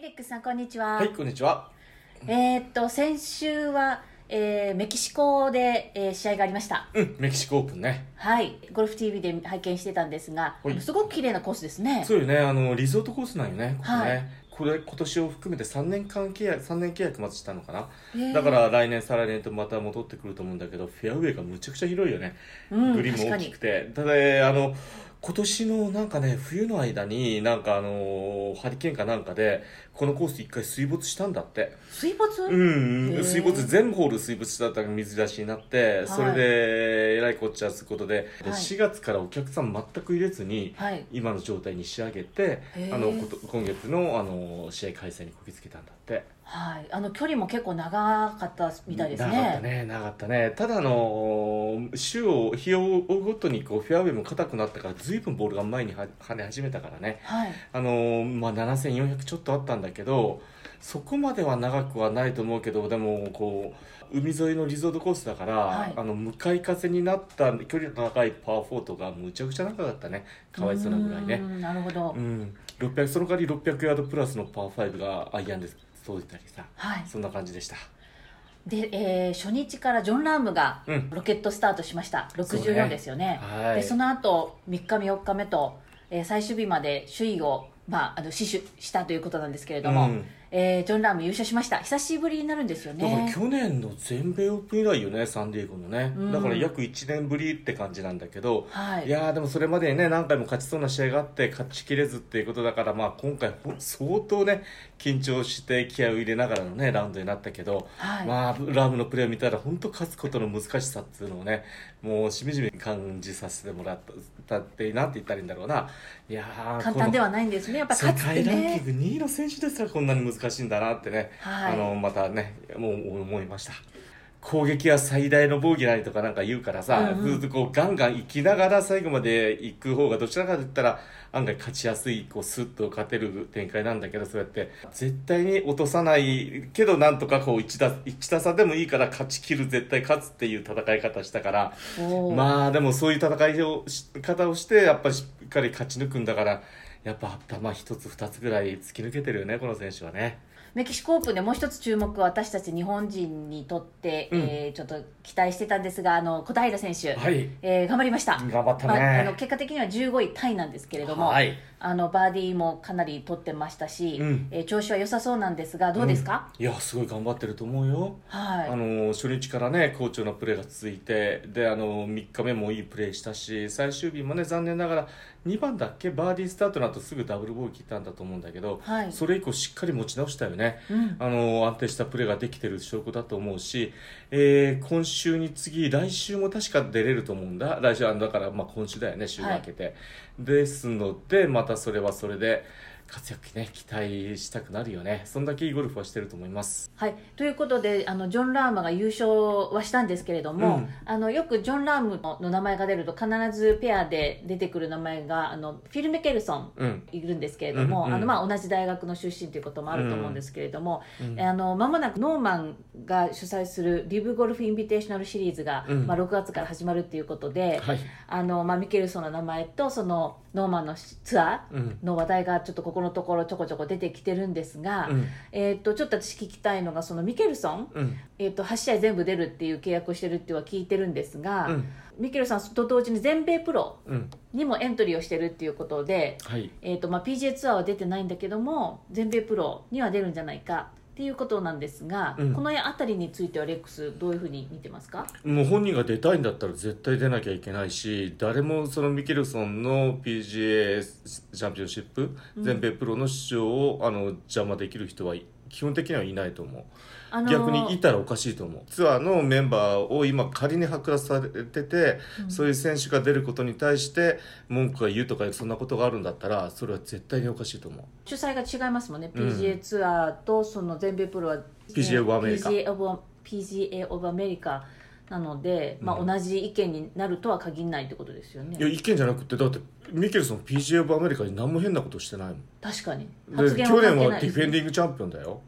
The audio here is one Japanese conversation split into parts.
はい、レックスさん、こんにちは。はい、こんにちは。えーっと、先週は、えーメキシコで、えー試合がありました。うん、メキシコオープンね。はい、ゴルフ TV で拝見してたんですが、はいすごく綺麗なコースですね。そうよね、あの、リゾートコースなんよね、ここね。はいこれ、今年を含めて3年間契約、3年契約まずしたのかな。へーだから来年、再来年とまた戻ってくると思うんだけど、フェアウェイがむちゃくちゃ広いよね。うんグリーンも大きくて。ただ、あの、今年のなんかね、冬の間になんかあの、ハリケーンかなんかで、このコース一回水没したんだって。水没、うんへー。水没全ホール水没したったら水出しになって、それでえらいこっちゃすることで,で、はい。4月からお客さん全く入れずに、はい。今の状態に仕上げてへー。あのこと今月のあの試合開催にこぎつけたんだってはい。あの、距離も結構長かったみたいですね。長かったね長かったねただあの週を日を追うごとにこうフェアウェイも硬くなったから随分ボールが前には跳ね始めたからねはい。あのまあ、7400ちょっとあったんだけどそこまでは長くはないと思うけどでもこう海沿いのリゾートコースだから、はいあの向かい風になった距離の長いパー4とかむちゃくちゃ長かったねかわいそうなぐらいうねんなるほど。うん600その代わり600ヤードプラスのパー5がアイアンでそうたりさはい。そんな感じでしたで、えー初日からジョン・ラームがうんロケットスタートしました。そう64ねですよね。はいでその後3日目4日目と、えー最終日まで首位を、まあ、あの死守したということなんですけれども、うんえージョン・ラーム優勝しました。久しぶりになるんですよだからね去年の全米オープン以来よねサンディエゴのね、うん。だから約1年ぶりって感じなんだけど、はい。いやーでもそれまでにね何回も勝ちそうな試合があって勝ちきれずっていうことだから、まあ、今回相当ね緊張して気合を入れながらのねラウンドになったけど、はい。まあ、ラームのプレーを見たら本当勝つことの難しさっていうのをねもうしみじみ感じさせてもらったってなんて言ったらいいんだろうな。いやー簡単でこはないんですね。やっぱの世勝つってね。界ランキング2位の選手ですらこんなに難しいんだなってね、はい。あのまたねもう思いました攻撃は最大の防御なりとかなんか言うからさ、うんうん。ずっとこうガンガン行きながら最後まで行く方がどちらかといったら案外勝ちやすいこうスッと勝てる展開なんだけどそうやって。絶対に落とさないけどなんとかこう1打 ,1 打差でもいいから勝ち切る絶対勝つっていう戦い方したから。まあでもそういう戦いをし方をしてやっぱりしっかり勝ち抜くんだからやっぱ頭一つ二つぐらい突き抜けてるよねこの選手はね。メキシコオープンでもう一つ注目は私たち日本人にとって、うん。えーちょっと期待してたんですがあの小平選手、はい。えー頑張りました。頑張ったね。まあ、あの結果的には15位タイなんですけれども、はいあのバーディーもかなり取ってましたし、うん。えー調子は良さそうなんですがどうですか、いやすごい頑張ってると思うよ。はい。あの初日からね好調なプレーが続いてであの3日目もいいプレーしたし最終日もね残念ながら2番だっけ？バーディースタートの後すぐダブルボール切ったんだと思うんだけど、はい。それ以降しっかり持ち直したよね、うん。あの安定したプレーができてる証拠だと思うし、えー今週に次来週も確か出れると思うんだ。来週はだからまあ今週だよね週が明けて、ですのでまたそれはそれで活躍ね期待したくなるよね。そんだけいいゴルフはしてると思います。はい、ということであのジョン・ラームが優勝はしたんですけれども、うん。あのよくジョン・ラームの名前が出ると必ずペアで出てくる名前があのフィル・メケルソンうん。いるんですけれども、うんうんあのまあ、同じ大学の出身ということもあると思うんですけれども、うんあの間もなくノーマンが主催するリブゴルフインビテーショナルシリーズが、うん。まあ、6月から始まるということで、はい。あのまあ、ミケルソンの名前とそのノーマンのツアうん。ーの話題がちょっとここのところちょこちょこ出てきてるんですが、うん。えー、とちょっと私聞きたいのがそのミケルソン、うん。えー、と8試合全部出るっていう契約をしてるっていうのは聞いてるんですが、うん。ミケルソンと同時に全米プロうん。にもエントリーをしてるっていうことで、はい。えーとまあ、PGA ツアーは出てないんだけども全米プロには出るんじゃないかっていうことなんですが、うん。この辺りについてはレックスどういうふうに見てますか？もう本人が出たいんだったら絶対出なきゃいけないし誰もそのミケルソンの PGA チャンピオンシップ、うん。全米プロの出場をあの邪魔できる人は基本的にはいないと思う、あのー逆にいたらおかしいと思う。ツアーのメンバーを今仮に剥奪されてて、うん。そういう選手が出ることに対して文句が言うとかそんなことがあるんだったらそれは絶対におかしいと思う。主催が違いますもんね、うん。PGA ツアーとその全米プロは PGA of America PGA of, PGA of America なので、まあ、うん同じ意見になるとは限らないってことですよね。いや意見じゃなくてだってミケルソン PGA オブアメリカに何も変なことしてないもん。確かに。で発言去年はディフェンディングチャンピオンだよ。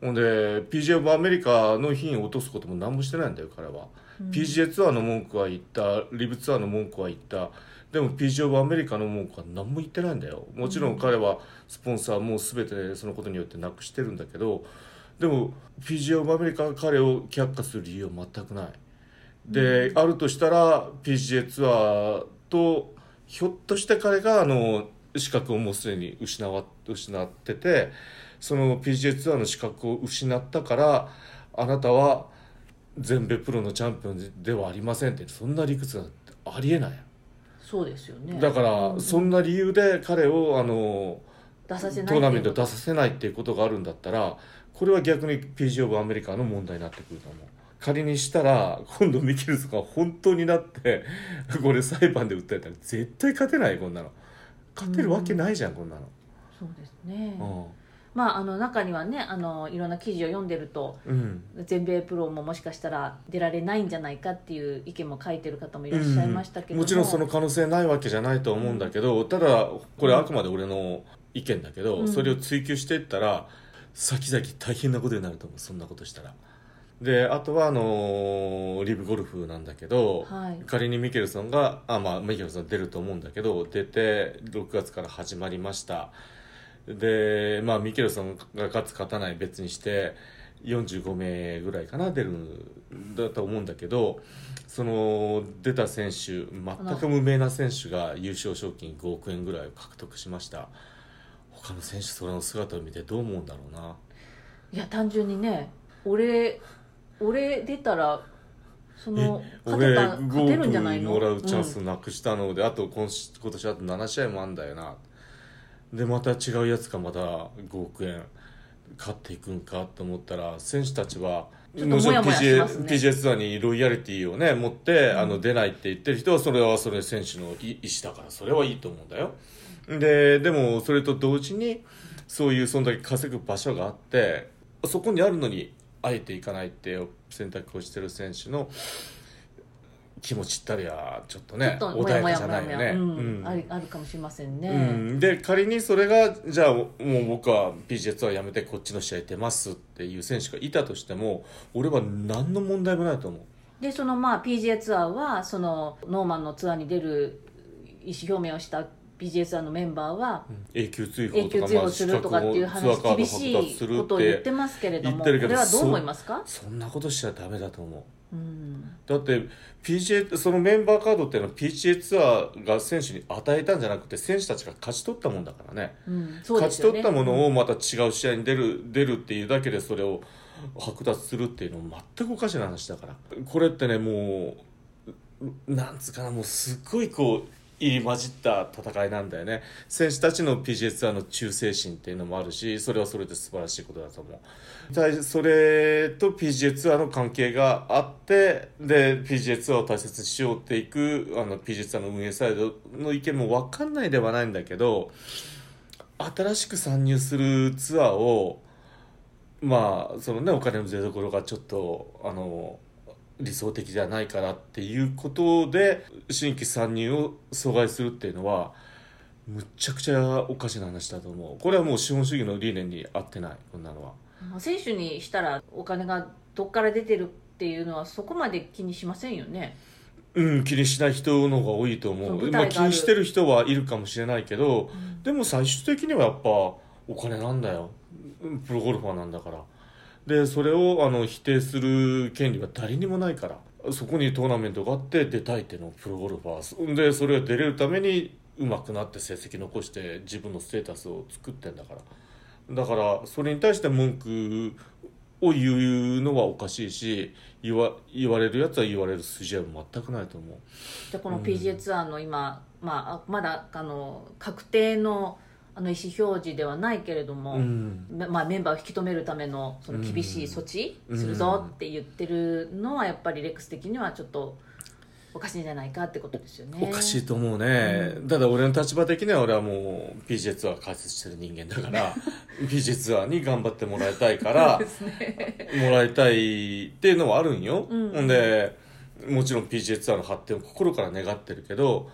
ほんで PGA オブアメリカの品を落とすことも何もしてないんだよ彼は。うん。PGA ツアーの文句は言ったリブツアーの文句は言った。でも PGA オブアメリカの文句は何も言ってないんだよ。もちろん彼はスポンサーも全てそのことによってなくしてるんだけどでも PGA オブアメリカが彼を却下する理由は全くないで、あるとしたら PGA ツアーとひょっとして彼があの資格をもうすでに失わ失っててその PGA ツアーの資格を失ったからあなたは全米プロのチャンピオンではありませんってそんな理屈なんてありえない。そうですよね。だからそんな理由で彼をあの出させないトーナメント出させないっていうことがあるんだったらこれは逆に PGA オブアメリカの問題になってくると思う仮にしたら今度ミケルソンが本当になってこれ裁判で訴えたら絶対勝てないこんなの。勝てるわけないじゃん、こんなの、そうですね、うまああの中にはねあのいろんな記事を読んでるとんうん、全米プロももしかしたら出られないんじゃないかっていう意見も書いてる方もいらっしゃいましたけども、もちろんその可能性ないわけじゃないと思うんだけど、ただこれあくまで俺の意見だけど、うん。それを追求していったら先々大変なことになると思うそんなことしたらであとはあのーリブゴルフなんだけど、はい。仮にミケルソンがあまあミケルソン出ると思うんだけど出て6月から始まりました。でまあミケルソンが勝つ勝たない別にして45名ぐらいかな出るんだと思うんだけどその出た選手全く無名な選手が優勝賞金5億円ぐらいを獲得しました。他の選手その姿を見てどう思うんだろうな。いや単純にね俺俺出たらその勝俺てた5勝てるんじゃないの？億もらうチャンスなくしたので、あと今し今年あと7試合もあんだよな。でまた違うやつがまた5億円勝っていくんかと思ったら選手たちはもやもやしますね。PGA, ツアーにロイヤリティをね持って、あの出ないって言ってる人はそれはそれ選手の意意思だからそれはいいと思うんだよ。ででもそれと同時にそういうそんだけ稼ぐ場所があってそこにあるのにあえていかないって選択をしてる選手の気持ちったりはちょっとね穏やかじゃないよね。うん。うん。あるあるかもしれませんね、うん、で仮にそれがじゃあもう僕は PGA ツアーやめてこっちの試合出ますっていう選手がいたとしても俺は何の問題もないと思う。でそのまあ PGA ツアーはそのノーマンのツアーに出る意思表明をしたーのメンバーは永久追放永久とか追放するとかっていう話厳しいことを言ってますけれどもこれはどう思いますか？そんなことしちゃダメだと思う。うん。だって PGA そのメンバーカードっていうのは PGA ツアーが選手に与えたんじゃなくて選手たちが勝ち取ったもんだからね。うん、そう勝ち取ったものをまた違う試合に出る出るっていうだけでそれを剥奪するっていうのは全くおかしな話だから。これってねもうなんつうかなもうすっごいこう入り混じった戦いなんだよね。選手たちの PGA ツアーの忠誠心っていうのもあるしそれはそれで素晴らしいことだと思う。それと PGA ツアーの関係があってで PGA ツアーを大切にしようっていくあの PGA ツアーの運営サイドの意見も分かんないではないんだけど新しく参入するツアーをまあそのねお金の出所がちょっとあの理想的ではないからっていうことで新規参入を阻害するっていうのはむっちゃくちゃおかしな話だと思う。これはもう資本主義の理念に合ってないこんなのは。まあ選手にしたらお金がどっから出てるっていうのはそこまで気にしませんよね。うん気にしない人の方が多いと思そううまあ、気にしてる人はいるかもしれないけど、でも最終的にはやっぱお金なんだよ。うんプロゴルファーなんだからでそれをあの否定する権利は誰にもないからそこにトーナメントがあって出たいっていうのプロゴルファーでそれが出れるために上手くなって成績残して自分のステータスを作ってんだから。だからそれに対して文句を言うのはおかしいし言わ言われるやつは言われる筋合いは全くないと思う。じゃこの PGA ツアーの今、まあ、まだあの確定のあの意思表示ではないけれども、うん。めまあ、メンバーを引き止めるためのその厳しい措置うんするぞって言ってるのはやっぱりレックス的にはちょっとおかしいんじゃないかってことですよね。おかしいと思うね、ただ俺の立場的には俺はもう PGA ツアー開設してる人間だから PGA ツアーに頑張ってもらいたいからね。もらいたいっていうのはあるんよ、うん。ほんでもちろん PGA ツアーの発展を心から願ってるけど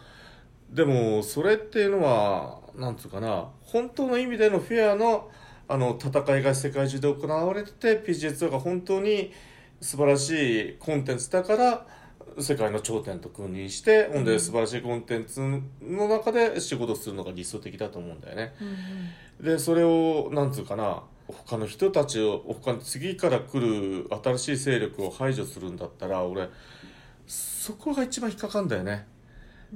でもそれっていうのはなんつうかな本当の意味でのフェアのあの戦いが世界中で行われてて PGA ツアーが本当に素晴らしいコンテンツだから世界の頂点と君臨して、ほんで素晴らしいコンテンツの中で仕事するのが理想的だと思うんだよね。うんでそれをなんつうかな他の人たちを他の次から来る新しい勢力を排除するんだったら俺そこが一番引っかかんだよね。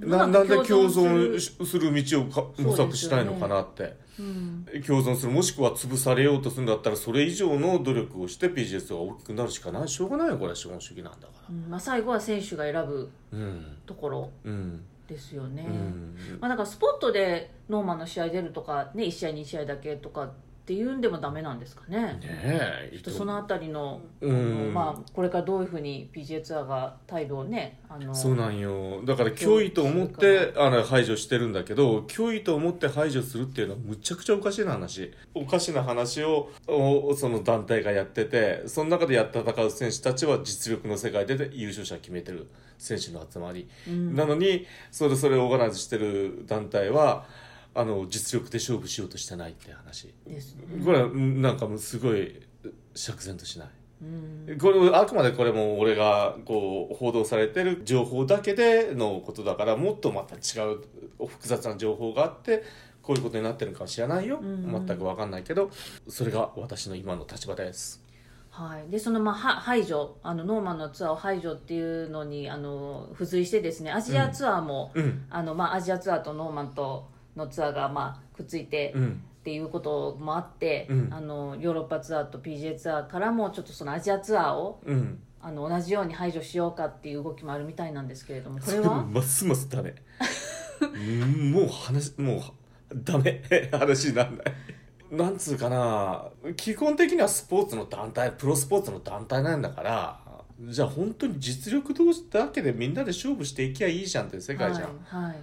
なんで共共存する道をか模索しないのかなって。うん。共存するもしくは潰されようとするんだったらそれ以上の努力をして PGS が大きくなるしかない。しょうがないよこれは資本主義なんだから。うん。まあ、最後は選手が選ぶうんところうん。ですよね、うん。まあ、だからスポットでノーマンの試合出るとか、ね、1試合2試合だけとかっていうんでもダメなんですかね。ねえちょっとそのあたりの,、うん。まあ、これからどういうふうに PGA ツアーが態度をねあのそうなんよ。だから脅威と思ってあの排除してるんだけど脅威と思って排除するっていうのはむちゃくちゃおかしな話。おかしな話をおその団体がやっててその中でやって戦う選手たちは実力の世界で優勝者決めてる選手の集まり、うん。なのにそれそれをオーガナイズしてる団体はあの実力で勝負しようとしてないって話。ですね。これなんかもうすごい釈然としない。うん。これあくまでこれも俺がこう報道されてる情報だけでのことだからもっとまた違う複雑な情報があってこういうことになってるのかもしれないよ、うん。全く分かんないけどそれが私の今の立場です。はい、でそのまあは排除あのノーマンのツアーを排除っていうのにあの付随してですねアジアツアーも、うん。あのまあ、アジアツアーとノーマンとのツアーがまあくっついてうん。っていうこともあって、うん。あのヨーロッパツアーと PGA ツアーからもちょっとそのアジアツアーをうん。あの同じように排除しようかっていう動きもあるみたいなんですけれどもこれそれもは？ますますダメ。う んもう話もうダメ。話になんない。なんつうかな。基本的にはスポーツの団体プロスポーツの団体なんだからじゃあ本当に実力同士だけでみんなで勝負していきゃいいじゃんって世界じゃん、はい、はい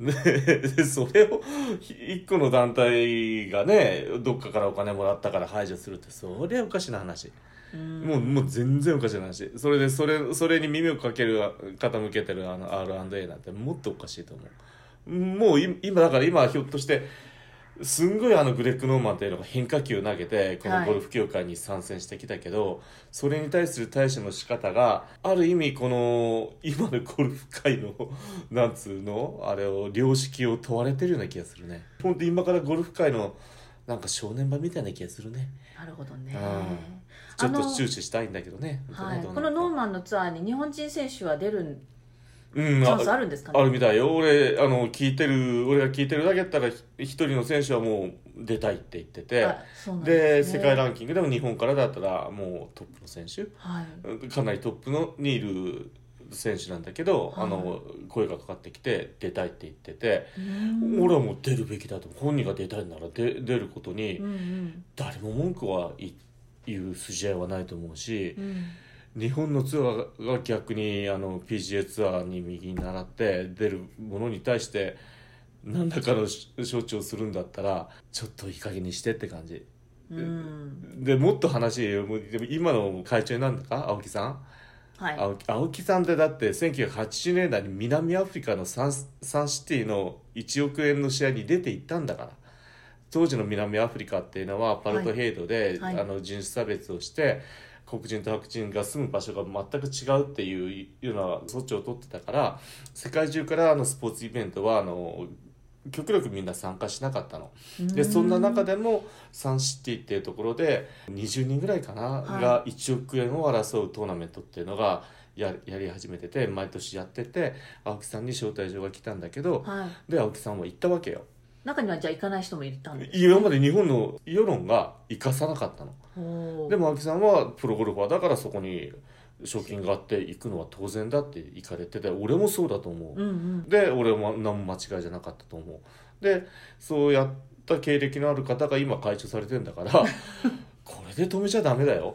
ね でそれを一個の団体がねどっかからお金もらったから排除するってそれはおかしな話。うん。もうもう全然おかしな話。それでそれそれに耳をかける傾けてるあの R&A なんてもっとおかしいと思う。もうい今だから今ひょっとしてすんごいあのグレッグ・ノーマンっていうのが変化球を投げてこのゴルフ協会に参戦してきたけど、それに対する対処の仕方がある意味この今のゴルフ界の なんつうのあれを良識を問われてるような気がするね。本当今からゴルフ界のなんか正念場みたいな気がするね。なるほどね。うん。ちょっと注視したいんだけどね。このノーマンのツアーに日本人選手は出るチうんャンスあるんですかね。あるみたいよ。俺あの聞いてる俺が聞いてるだけだったらひ一人の選手はもう出たいって言ってて。でね。世界ランキングでも日本からだったらもうトップの選手。はい。かなりトップのにいる選手なんだけど、はい。あの声がかかってきて出たいって言ってて、うん。俺はもう出るべきだと。本人が出たいなら出出ることに誰も文句はい言う筋合いはないと思うしう、ん日本のツアーが逆にあの PGA ツアーに右に習って出るものに対して何らかの処置をするんだったらちょっといい加減にしてって感じ。うん。でもっと話でも今の会長になんだか？青木さん、はい。青木青木さんってだって1980年代に南アフリカのサンサンシティの1億円の試合に出て行ったんだから。当時の南アフリカっていうのはパルトヘイドで、はい。はい。あの人種差別をして黒人と白人が住む場所が全く違うっていうような措置を取ってたから世界中からあのスポーツイベントはあの極力みんな参加しなかったの。でそんな中でもサンシティっていうところで20人ぐらいかな、はい。が1億円を争うトーナメントっていうのがややり始めてて毎年やってて青木さんに招待状が来たんだけどはい。で青木さんは行ったわけよ中にはじゃあ行かない人もいたんです今まで日本の世論が生かさなかったの。でも青木さんはプロゴルファーだからそこに賞金があって行くのは当然だって行かれてて俺もそうだと思う。うんうん。で俺も何も間違いじゃなかったと思う。でそうやった経歴のある方が今会長されてんだから これで止めちゃダメだよ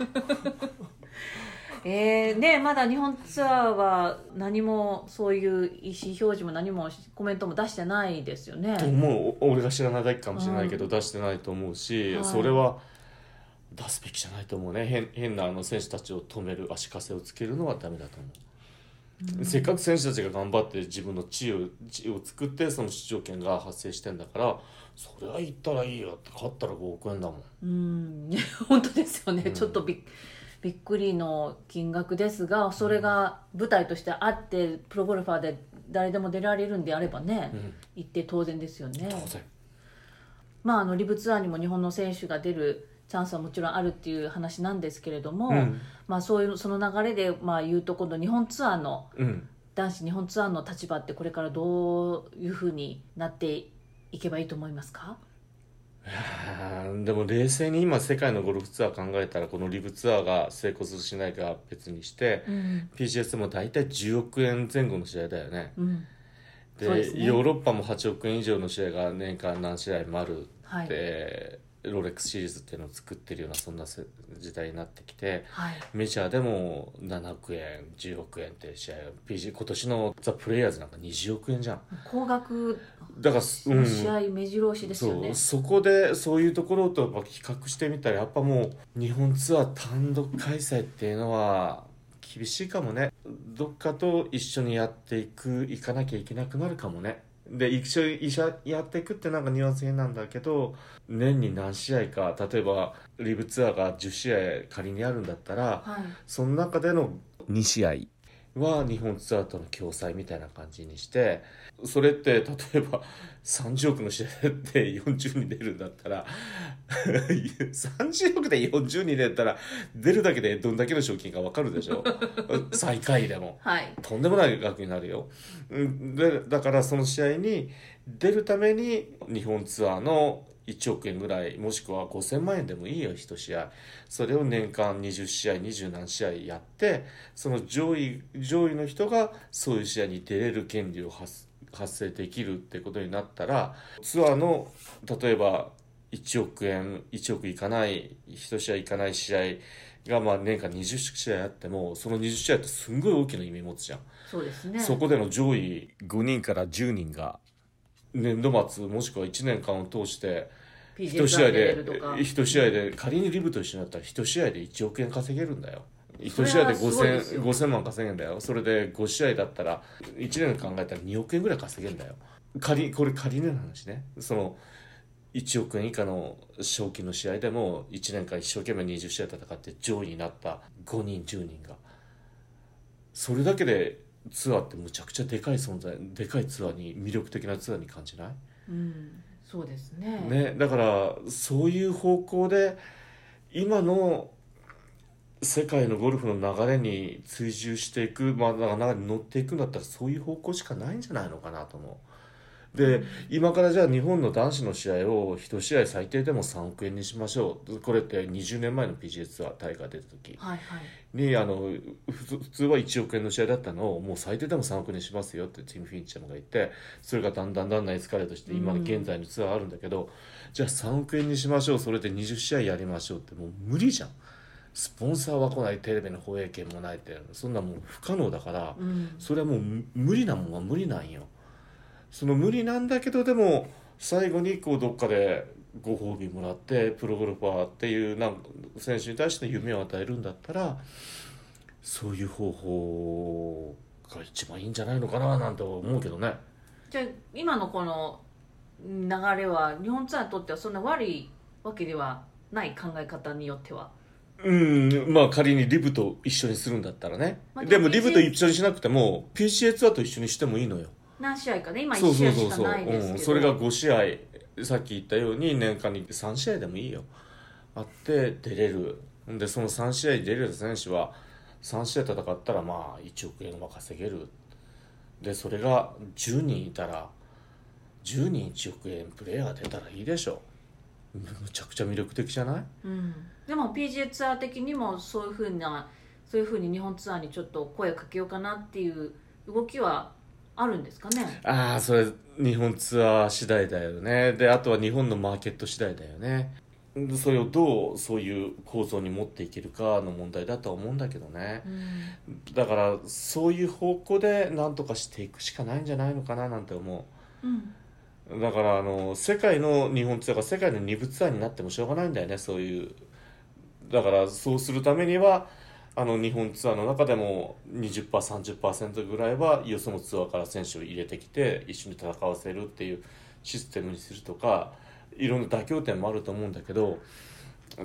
えー、ねまだ日本ツアーは何もそういう意思表示も何もコメントも出してないですよね。と思う。俺が知らないだけかもしれないけど、出してないと思うし、はい。それは出すべきじゃないと思うね。変変なあの選手たちを止める足かせをつけるのはダメだと思う、せっかく選手たちが頑張って自分の地位を地位を作ってその出場権が発生してんだからそれは言ったらいいよって勝ったら5億円だもん。うん。本当ですよね、うん。ちょっとびっびっくりの金額ですがそれが舞台としてあってプロゴルファーで誰でも出られるんであればね、うん。行って当然ですよね。当然。まあ、あのリブツアーにも日本の選手が出るチャンスはもちろんあるっていう話なんですけれども、うん。まあ、そういうその流れで、まあ、言うと今度日本ツアーのうん。男子日本ツアーの立場ってこれからどういうふうになっていけばいいと思いますか？でも冷静に今世界のゴルフツアー考えたらこのリブツアーが成功するしないかは別にして、うん。PGS も大体10億円前後の試合だよね。うん。でね。ヨーロッパも8億円以上の試合が年間何試合もあるはい。で、ロレックスシリーズっていうのを作ってるようなそんなせ時代になってきてはい。メジャーでも7億円10億円って試合 PG 今年のザ・プレイヤーズなんか20億円じゃん。高額だから、の試合目白押しですよね。そこでそういうところと比較してみたらやっぱもう日本ツアー単独開催っていうのは厳しいかもね。どっかと一緒にやっていく行かなきゃいけなくなるかもね。で一緒に一緒にやっていくってなんかニュアンス変なんだけど年に何試合か例えばリブツアーが10試合仮にあるんだったらはい。その中での2試合は日本ツアーとの共催みたいな感じにしてそれって例えば30億の試合で40人出るんだったら 30億で40人出たら出るだけでどんだけの賞金か分かるでしょ？最下位でも。はいとんでもない額になるよ。うんでだからその試合に出るために日本ツアーの1億円ぐらいもしくは5000万円でもいいよ1試合。それを年間20試合20何試合やってその上位上位の人がそういう試合に出れる権利を発発生できるってことになったらツアーの例えば1億円1億いかない1試合いかない試合がまあ年間20試合あってもその20試合ってすんごい大きな意味持つじゃん、そうですね。そこでの上位5人から10人が年度末もしくは1年間を通して1 PGA 試合でるとか。1試合で仮にリブと一緒になったら1試合で1億円稼げるんだよ。1試合でそれはすごいです 5000, よ5000万稼げんだよ。それで5試合だったら1年考えたら2億円ぐらい稼げんだよ。仮これ仮にの話ね。その1億円以下の賞金の試合でも1年間一生懸命20試合戦って上位になった5人10人が。それだけでツアーってむちゃくちゃでかい存在でかいツアーに魅力的なツアーに感じない？うんそうですねね、だからそういう方向で今の世界のゴルフの流れに追従していく、まあ、流れに乗っていくんだったらそういう方向しかないんじゃないのかなと思う。で今からじゃあ日本の男子の試合を1試合最低でも3億円にしましょう。これって20年前の PGA ツアータイガー出た時。はいはい。にあの普通は1億円の試合だったのをもう最低でも3億円にしますよってティム・フィンチャーが言ってそれがだんだんだんだんエスカレートして今の現在のツアーあるんだけど、じゃあ3億円にしましょうそれで20試合やりましょうってもう無理じゃん。スポンサーは来ないテレビの放映権もないってそんなもう不可能だから、うん。それはもう無無理なもんは無理なんよその無理なんだけどでも最後にこうどっかでご褒美もらってプロゴルファーっていうなん選手に対して夢を与えるんだったらそういう方法が一番いいんじゃないのかななんて思うけどね。じゃあ今のこの流れは日本ツアーにとってはそんな悪いわけではない考え方によっては？うんまあ仮にリブと一緒にするんだったらね、まあでもリブと一緒にしなくても PCA ツアーと一緒にしてもいいのよ何試合かね。今1そう試合しかないですけど。うん、それが5試合。さっき言ったように年間に3試合でもいいよ。あって出れる。でその3試合に出れる選手は3試合戦ったらまあ1億円は稼げる。でそれが10人いたら10人1億円プレーヤーが出たらいいでしょむむちゃくちゃ魅力的じゃない？うん、でも PGA ツアー的にもそういうふうなそういうふうに日本ツアーにちょっと声をかけようかなっていう動きはあるんですかね？ああそれ日本ツアー次第だよね。であとは日本のマーケット次第だよね。でそれをどうそういう構造に持っていけるかの問題だとは思うんだけどね。うん。だからそういう方向で何とかしていくしかないんじゃないのかななんて思う。ん。うだからあの世界の日本ツアーが世界の二部ツアーになってもしょうがないんだよねそういう。だからそうするためにはあの日本ツアーの中でも 20%30% ぐらいはよそのツアーから選手を入れてきて一緒に戦わせるっていうシステムにするとかいろんな妥協点もあると思うんだけど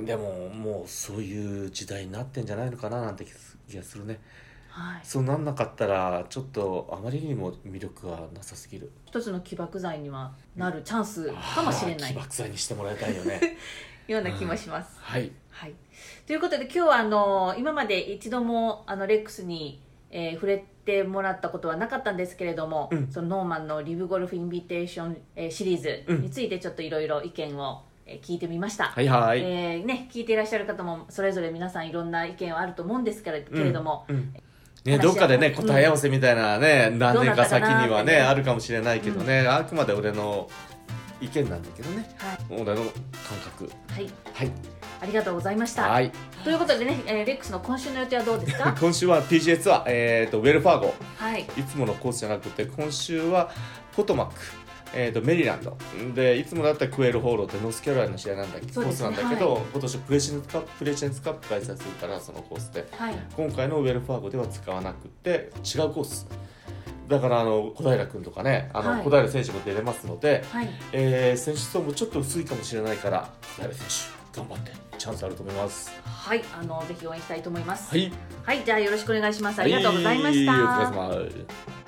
でももうそういう時代になってんじゃないのかななんて気がするね。はい、そうなんなかったらちょっとあまりにも魅力がなさすぎる。一つの起爆剤にはなるチャンスかもしれない。起爆剤にしてもらいたいよね ような気もします。はい。はい、ということで今日はあの今まで一度もあのレックスに、えー触れてもらったことはなかったんですけれども、うん。そのノーマンのリブゴルフインビテーション、えーシリーズについてちょっといろいろ意見を、えー聞いてみました。はいはい、えーね、聞いていらっしゃる方もそれぞれ皆さんいろんな意見はあると思うんですけれども、うん。ね、話し合いどっかでねうん。答え合わせみたいなね、何年か先にはねあるかもしれないけどね、あくまで俺の意見なんだけどね。は俺の感覚。い、はい、はい。ありがとうございました。はい。ということでね、えーレックスの今週の予定はどうですか？今週は PGA ツアー、えー、とウェルスファーゴ。はい、いつものコースじゃなくて今週はポトマック、えー、とメリーランド。でいつもだったらクエイルホローってノースキャロライナの試合なんだけ？ど、コースなんだけど、今年プレジデンツカッププレジデンツカップ開催するからそのコースで。はい、今回のウェルスファーゴでは使わなくて違うコースだからあの小平君とかねあの、はい小平選手も出れますので、はい、えー選手層もちょっと薄いかもしれないから小平選手頑張ってチャンスあると思いますはい、あのぜひ応援したいと思います。はいはい、じゃあよろしくお願いします。ありがとうございました。はい